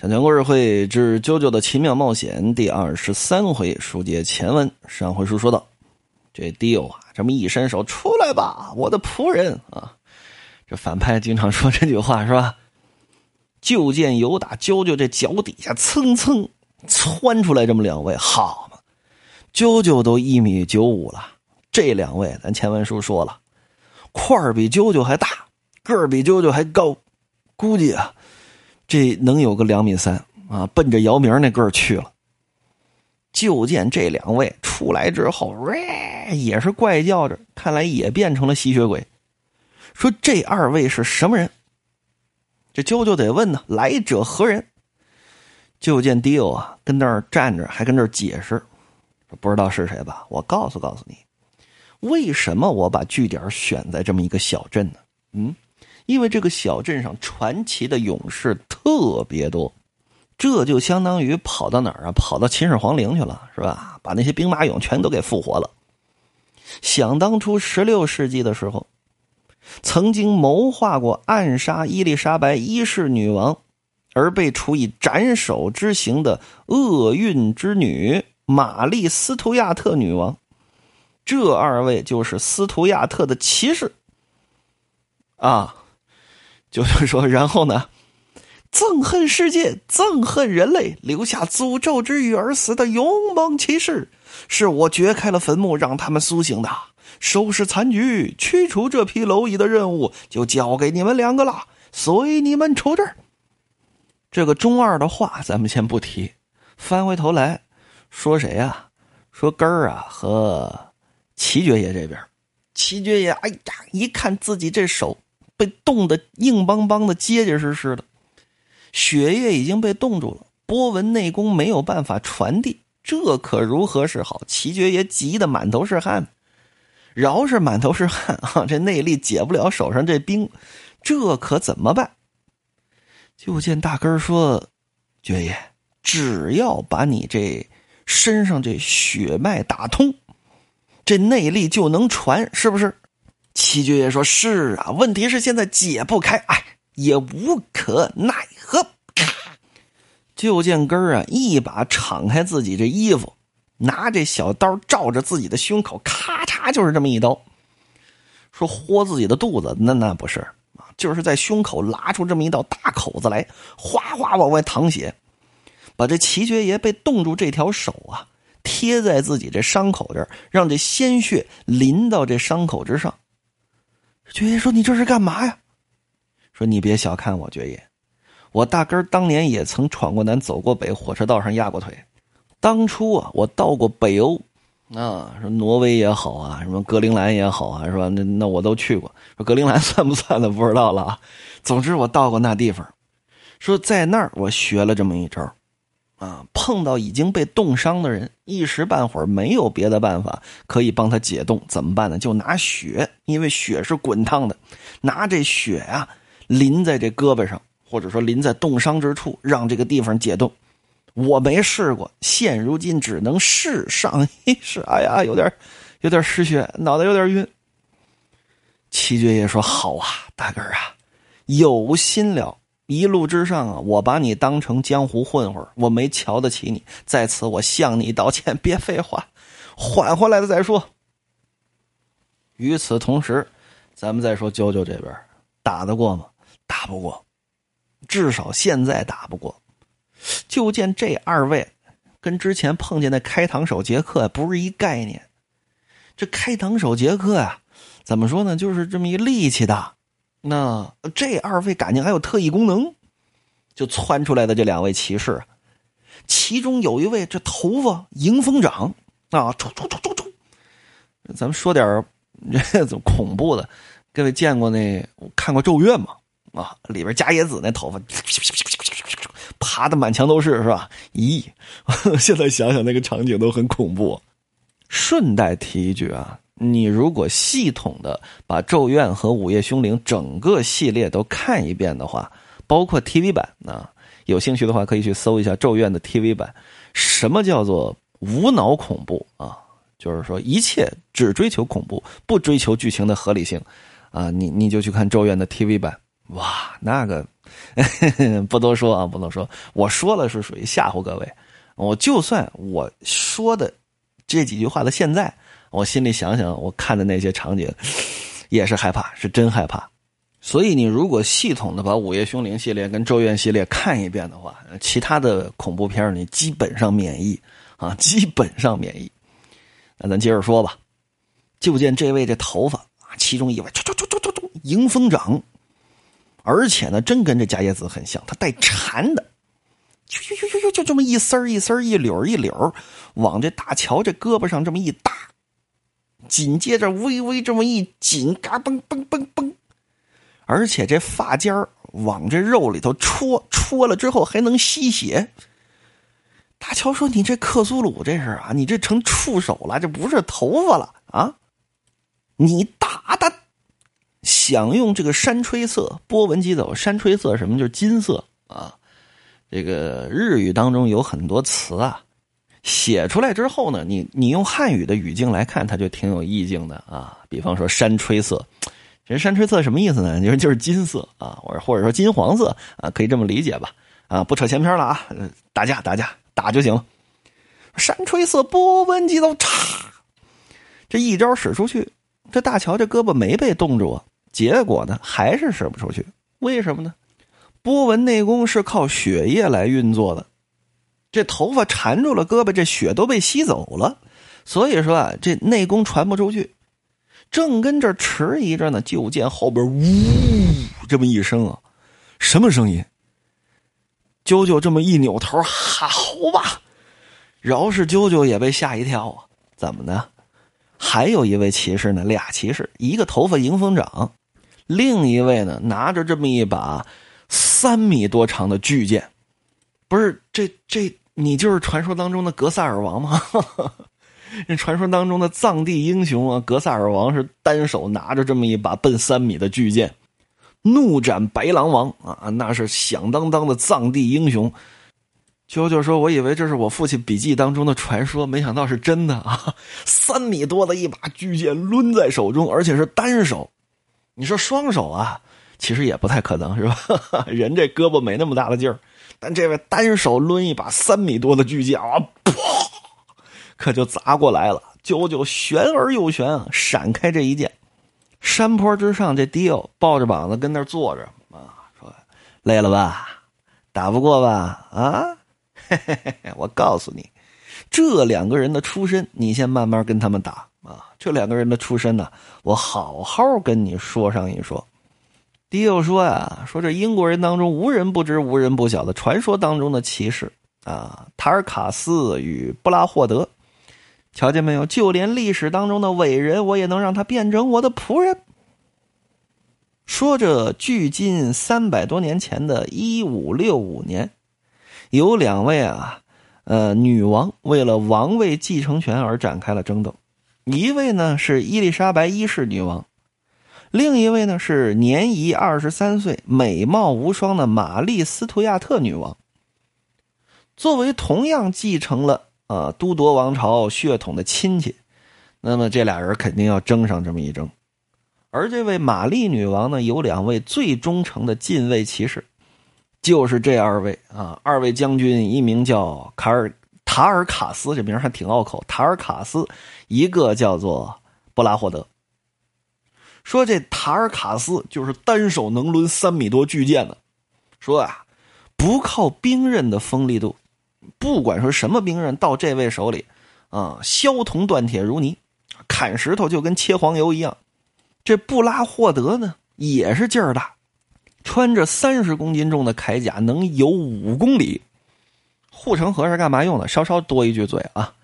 小强故事会之《啾啾的奇妙冒险》第二十三回，书接前文。上回书说到，这迪欧啊，这么一伸手，出来吧，我的仆人啊！这反派经常说这句话是吧？就见有打啾啾这脚底下蹭蹭窜出来这么两位，好嘛！啾啾都一米九五了，这两位咱前文书说了，块儿比啾啾还大，个儿比啾啾还高，估计啊。这能有个两米三啊，奔着姚明那个儿去了。就见这两位出来之后，也是怪叫着，看来也变成了吸血鬼。说这二位是什么人？这舅舅得问呢，来者何人？就见迪欧啊，跟那儿站着，还跟那儿解释，不知道是谁吧？我告诉告诉你，为什么我把据点选在这么一个小镇呢？嗯。因为这个小镇上传奇的勇士特别多，这就相当于跑到哪儿啊？跑到秦始皇陵去了，是吧？把那些兵马俑全都给复活了。想当初十六世纪的时候，曾经谋划过暗杀伊丽莎白一世女王，而被处以斩首之刑的厄运之女玛丽斯图亚特女王，这二位就是斯图亚特的骑士啊。就是说，然后呢，憎恨世界，憎恨人类，留下诅咒之语而死的勇猛骑士，是我掘开了坟墓让他们苏醒的。收拾残局，驱除这批蝼蚁的任务就交给你们两个了，随你们出阵。这个中二的话咱们先不提，翻回头来说谁呀？说根儿啊和齐爵爷这边，齐爵爷，哎呀，一看自己这手。被冻得硬邦邦的、结结实实的，血液已经被冻住了，波纹内功没有办法传递，这可如何是好？齐爵爷急得满头是汗，饶是满头是汗 啊，这内力解不了手上这冰，这可怎么办？就见大根说：“爵爷，只要把你这身上这血脉打通，这内力就能传，是不是？”七爵爷说：“是啊，问题是现在解不开，哎，也无可奈何。”就见根儿啊，一把敞开自己这衣服，拿这小刀照着自己的胸口，咔嚓就是这么一刀。说豁自己的肚子，那那不是啊，就是在胸口拉出这么一道大口子来，哗哗往外淌血，把这齐爵爷被冻住这条手啊，贴在自己这伤口这儿，让这鲜血淋到这伤口之上。爵爷说：“你这是干嘛呀？”说：“你别小看我，爵爷，我大根当年也曾闯过南，走过北，火车道上压过腿。当初啊，我到过北欧，啊，说挪威也好啊，什么格陵兰也好啊，是吧？那那我都去过。说格陵兰算不算的，不知道了啊。总之我到过那地方，说在那儿我学了这么一招。”啊，碰到已经被冻伤的人，一时半会儿没有别的办法可以帮他解冻，怎么办呢？就拿血，因为血是滚烫的，拿这血啊淋在这胳膊上，或者说淋在冻伤之处，让这个地方解冻。我没试过，现如今只能试上一试。哎呀，有点有点失血，脑袋有点晕。七爵爷说：“好啊，大根儿啊，有心了。”一路之上啊，我把你当成江湖混混，我没瞧得起你，在此我向你道歉。别废话，缓回来了再说。与此同时，咱们再说啾啾这边打得过吗？打不过，至少现在打不过。就见这二位跟之前碰见的开膛手杰克不是一概念。这开膛手杰克呀，怎么说呢？就是这么一力气大。那这二位感情还有特异功能，就窜出来的这两位骑士，其中有一位这头发迎风长啊，冲冲冲冲冲！咱们说点这种 恐怖的，各位见过那看过《咒怨》吗？啊，里边加野子那头发爬的满墙都是，是吧？咦，现在想想那个场景都很恐怖。顺带提一句啊。你如果系统的把《咒怨》和《午夜凶铃》整个系列都看一遍的话，包括 TV 版啊，有兴趣的话可以去搜一下《咒怨》的 TV 版。什么叫做无脑恐怖啊？就是说一切只追求恐怖，不追求剧情的合理性啊！你你就去看《咒怨》的 TV 版哇，那个 不多说啊，不能说。我说了是属于吓唬各位。我就算我说的这几句话的现在，我心里想想，我看的那些场景，也是害怕，是真害怕。所以你如果系统的把《午夜凶铃》系列跟《咒怨》系列看一遍的话，其他的恐怖片你基本上免疫啊，基本上免疫。那咱接着说吧。就见这位这头发啊，其中一位，唰唰唰唰唰唰，迎风长，而且呢，真跟这伽叶子很像，他带缠的，就就就就就就这么一丝一丝一绺一绺往这大乔这胳膊上这么一搭，紧接着微微这么一紧，嘎嘣嘣嘣嘣，而且这发尖往这肉里头戳，戳了之后还能吸血。大乔说：“你这克苏鲁这是啊，你这成触手了，这不是头发了啊！”你打的，想用这个山吹色波纹疾走，山吹色什么就是金色啊。这个日语当中有很多词啊，写出来之后呢，你你用汉语的语境来看，它就挺有意境的啊。比方说山吹色，其实山吹色什么意思呢？就是就是金色啊，或者或者说金黄色啊，可以这么理解吧？啊，不扯前篇了啊，打架打架打就行了。山吹色波纹疾走，嚓，这一招使出去。这大乔这胳膊没被冻住啊，结果呢还是使不出去。为什么呢？波纹内功是靠血液来运作的，这头发缠住了胳膊，这血都被吸走了，所以说啊，这内功传不出去。正跟这迟疑着呢，就见后边呜这么一声啊，什么声音？啾啾这么一扭头，好吧，饶是啾啾也被吓一跳啊，怎么呢？还有一位骑士呢，俩骑士，一个头发迎风长，另一位呢拿着这么一把三米多长的巨剑，不是这这你就是传说当中的格萨尔王吗？那传说当中的藏地英雄啊，格萨尔王是单手拿着这么一把奔三米的巨剑，怒斩白狼王啊，那是响当当的藏地英雄。啾啾说：“我以为这是我父亲笔记当中的传说，没想到是真的啊！三米多的一把巨剑抡在手中，而且是单手。你说双手啊，其实也不太可能，是吧？人这胳膊没那么大的劲儿，但这位单手抡一把三米多的巨剑啊，噗，可就砸过来了。九九悬而又悬啊，闪开这一剑。山坡之上，这迪奥抱着膀子跟那坐着啊，说：累了吧？打不过吧？啊？”嘿嘿嘿嘿，我告诉你，这两个人的出身，你先慢慢跟他们打啊。这两个人的出身呢，我好好跟你说上一说。迪欧说呀，说这英国人当中无人不知、无人不晓的传说当中的骑士啊，塔尔卡斯与布拉霍德，瞧见没有？就连历史当中的伟人，我也能让他变成我的仆人。说着，距今三百多年前的一五六五年。有两位啊，呃，女王为了王位继承权而展开了争斗。一位呢是伊丽莎白一世女王，另一位呢是年仪二十三岁、美貌无双的玛丽斯图亚特女王。作为同样继承了啊都铎王朝血统的亲戚，那么这俩人肯定要争上这么一争。而这位玛丽女王呢，有两位最忠诚的禁卫骑士。就是这二位啊，二位将军，一名叫卡尔塔尔卡斯，这名还挺拗口。塔尔卡斯，一个叫做布拉霍德。说这塔尔卡斯就是单手能抡三米多巨剑的。说啊，不靠兵刃的锋利度，不管说什么兵刃到这位手里，啊，削铜断铁如泥，砍石头就跟切黄油一样。这布拉霍德呢，也是劲儿大。穿着三十公斤重的铠甲，能游五公里。护城河是干嘛用的？稍稍多一句嘴啊，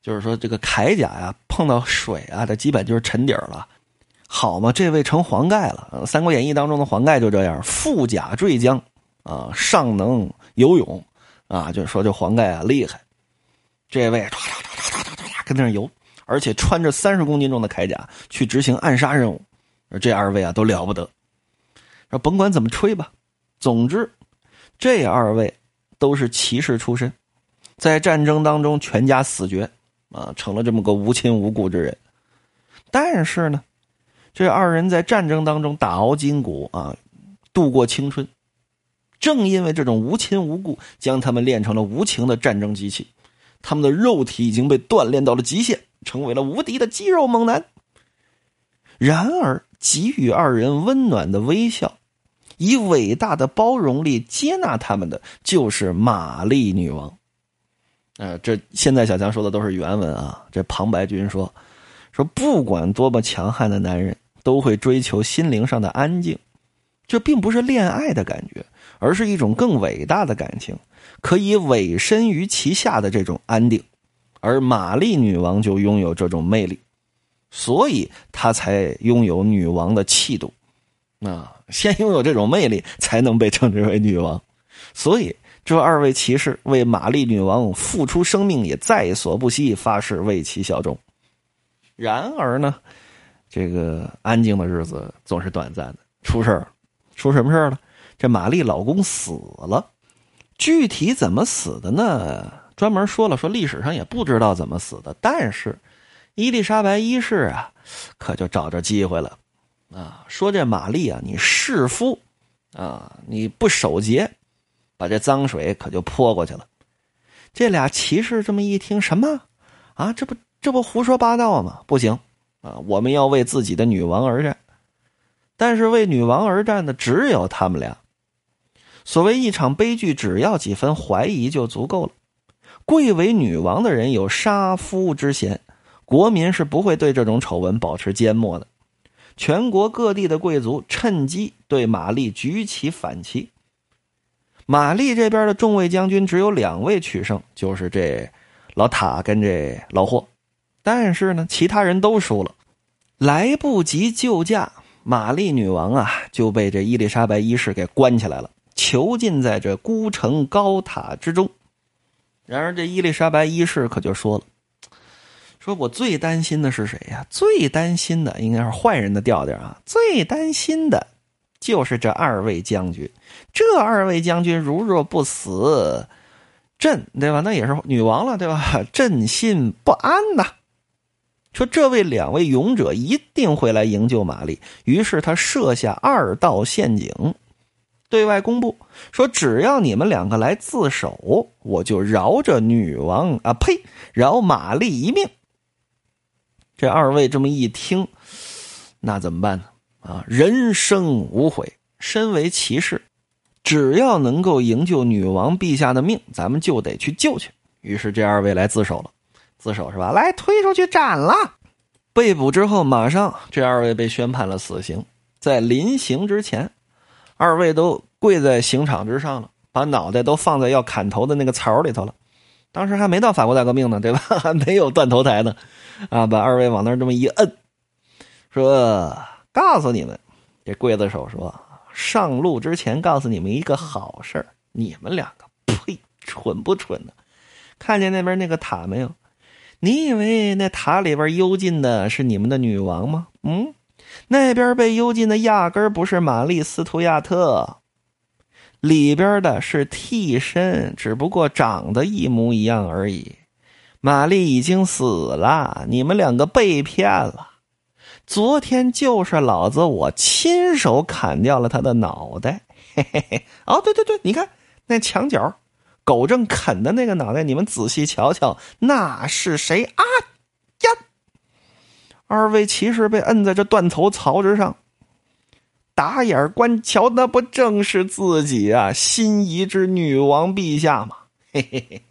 就是说这个铠甲呀，碰到水啊，它基本就是沉底儿了。好嘛，这位成黄盖了。《三国演义》当中的黄盖就这样，富甲坠江啊，尚能游泳啊，就说这黄盖啊厉害。这位唰唰唰唰唰唰跟那游，而且穿着三十公斤重的铠甲去执行暗杀任务，这二位啊都了不得。说甭管怎么吹吧，总之，这二位都是骑士出身，在战争当中全家死绝，啊，成了这么个无亲无故之人。但是呢，这二人在战争当中打熬筋骨啊，度过青春。正因为这种无亲无故，将他们练成了无情的战争机器，他们的肉体已经被锻炼到了极限，成为了无敌的肌肉猛男。然而，给予二人温暖的微笑，以伟大的包容力接纳他们的，就是玛丽女王。呃，这现在小强说的都是原文啊。这旁白君说：“说不管多么强悍的男人，都会追求心灵上的安静。这并不是恋爱的感觉，而是一种更伟大的感情，可以委身于其下的这种安定。而玛丽女王就拥有这种魅力，所以她才拥有女王的气度。啊，先拥有这种魅力，才能被称之为女王。所以。”这二位骑士为玛丽女王付出生命，也在所不惜，发誓为其效忠。然而呢，这个安静的日子总是短暂的，出事儿，出什么事儿了？这玛丽老公死了，具体怎么死的呢？专门说了，说历史上也不知道怎么死的。但是伊丽莎白一世啊，可就找着机会了啊，说这玛丽啊，你弑夫啊，你不守节。把这脏水可就泼过去了，这俩骑士这么一听，什么啊？这不这不胡说八道吗？不行啊！我们要为自己的女王而战，但是为女王而战的只有他们俩。所谓一场悲剧，只要几分怀疑就足够了。贵为女王的人有杀夫之嫌，国民是不会对这种丑闻保持缄默的。全国各地的贵族趁机对玛丽举起反旗。玛丽这边的众位将军只有两位取胜，就是这老塔跟这老霍，但是呢，其他人都输了，来不及救驾，玛丽女王啊就被这伊丽莎白一世给关起来了，囚禁在这孤城高塔之中。然而这伊丽莎白一世可就说了：“说我最担心的是谁呀？最担心的应该是坏人的调调啊！最担心的。”就是这二位将军，这二位将军如若不死，朕对吧？那也是女王了，对吧？朕心不安呐。说这位两位勇者一定会来营救玛丽，于是他设下二道陷阱，对外公布说：只要你们两个来自首，我就饶这女王啊，呸，饶玛丽一命。这二位这么一听，那怎么办呢？啊，人生无悔。身为骑士，只要能够营救女王陛下的命，咱们就得去救去。于是这二位来自首了，自首是吧？来推出去斩了。被捕之后，马上这二位被宣判了死刑。在临刑之前，二位都跪在刑场之上了，把脑袋都放在要砍头的那个槽里头了。当时还没到法国大革命呢，对吧？还没有断头台呢。啊，把二位往那儿这么一摁，说。告诉你们，这刽子手说：“上路之前告诉你们一个好事你们两个，呸，蠢不蠢呢？看见那边那个塔没有？你以为那塔里边幽禁的是你们的女王吗？嗯，那边被幽禁的压根不是玛丽·斯图亚特，里边的是替身，只不过长得一模一样而已。玛丽已经死了，你们两个被骗了。”昨天就是老子我亲手砍掉了他的脑袋，嘿嘿嘿！哦，对对对，你看那墙角，狗正啃的那个脑袋，你们仔细瞧瞧，那是谁啊？呀！二位骑士被摁在这断头槽之上，打眼观瞧，那不正是自己啊心仪之女王陛下吗？嘿嘿嘿！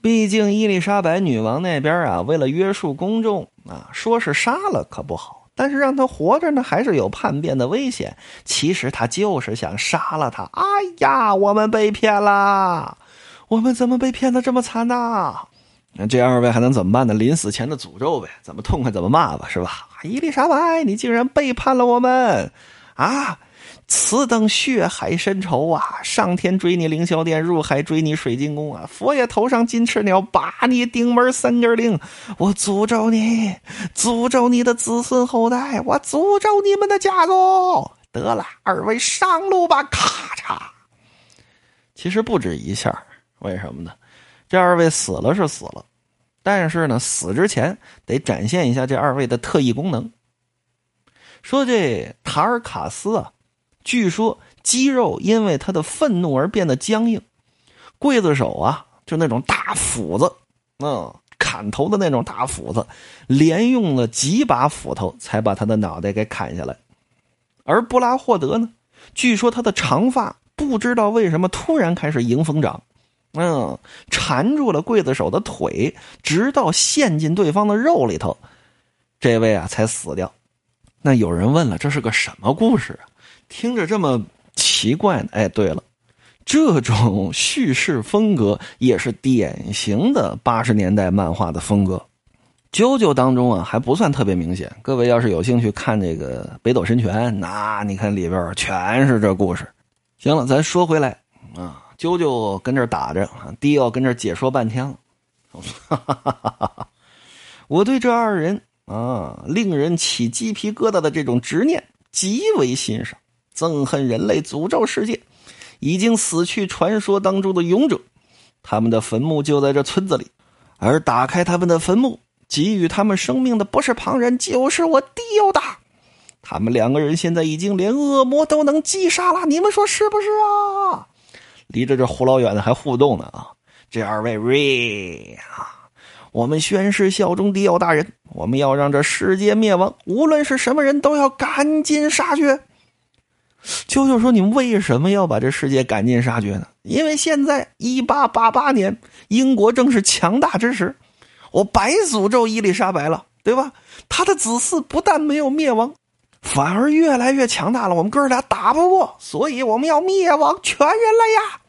毕竟伊丽莎白女王那边啊，为了约束公众啊，说是杀了可不好。但是让他活着呢，还是有叛变的危险。其实他就是想杀了他。哎呀，我们被骗了！我们怎么被骗的这么惨呢？那这二位还能怎么办呢？临死前的诅咒呗，怎么痛快怎么骂吧，是吧？伊丽莎白，你竟然背叛了我们！啊！此等血海深仇啊！上天追你凌霄殿，入海追你水晶宫啊！佛爷头上金翅鸟，把你顶门三根钉！我诅咒你，诅咒你的子孙后代，我诅咒你们的家族！得了，二位上路吧！咔嚓。其实不止一下，为什么呢？这二位死了是死了，但是呢，死之前得展现一下这二位的特异功能。说这塔尔卡斯啊。据说肌肉因为他的愤怒而变得僵硬。刽子手啊，就那种大斧子，嗯，砍头的那种大斧子，连用了几把斧头才把他的脑袋给砍下来。而布拉霍德呢，据说他的长发不知道为什么突然开始迎风长，嗯，缠住了刽子手的腿，直到陷进对方的肉里头，这位啊才死掉。那有人问了，这是个什么故事啊？听着这么奇怪呢？哎，对了。这种叙事风格也是典型的八十年代漫画的风格，《啾啾》当中啊还不算特别明显。各位要是有兴趣看这个《北斗神拳》，那你看里边全是这故事。行了，咱说回来啊，啾啾跟这打着，迪奥跟这解说半天了。我对这二人啊，令人起鸡皮疙瘩的这种执念极为欣赏，憎恨人类，诅咒世界。已经死去传说当中的勇者，他们的坟墓就在这村子里，而打开他们的坟墓，给予他们生命的不是旁人，就是我迪奥的。他们两个人现在已经连恶魔都能击杀了，你们说是不是啊？离着这胡老远的还互动呢啊！这二位瑞啊，我们宣誓效忠迪奥大人，我们要让这世界灭亡，无论是什么人都要赶尽杀绝。舅舅说：“你们为什么要把这世界赶尽杀绝呢？因为现在一八八八年，英国正是强大之时，我白诅咒伊丽莎白了，对吧？他的子嗣不但没有灭亡，反而越来越强大了。我们哥俩打不过，所以我们要灭亡全人类呀！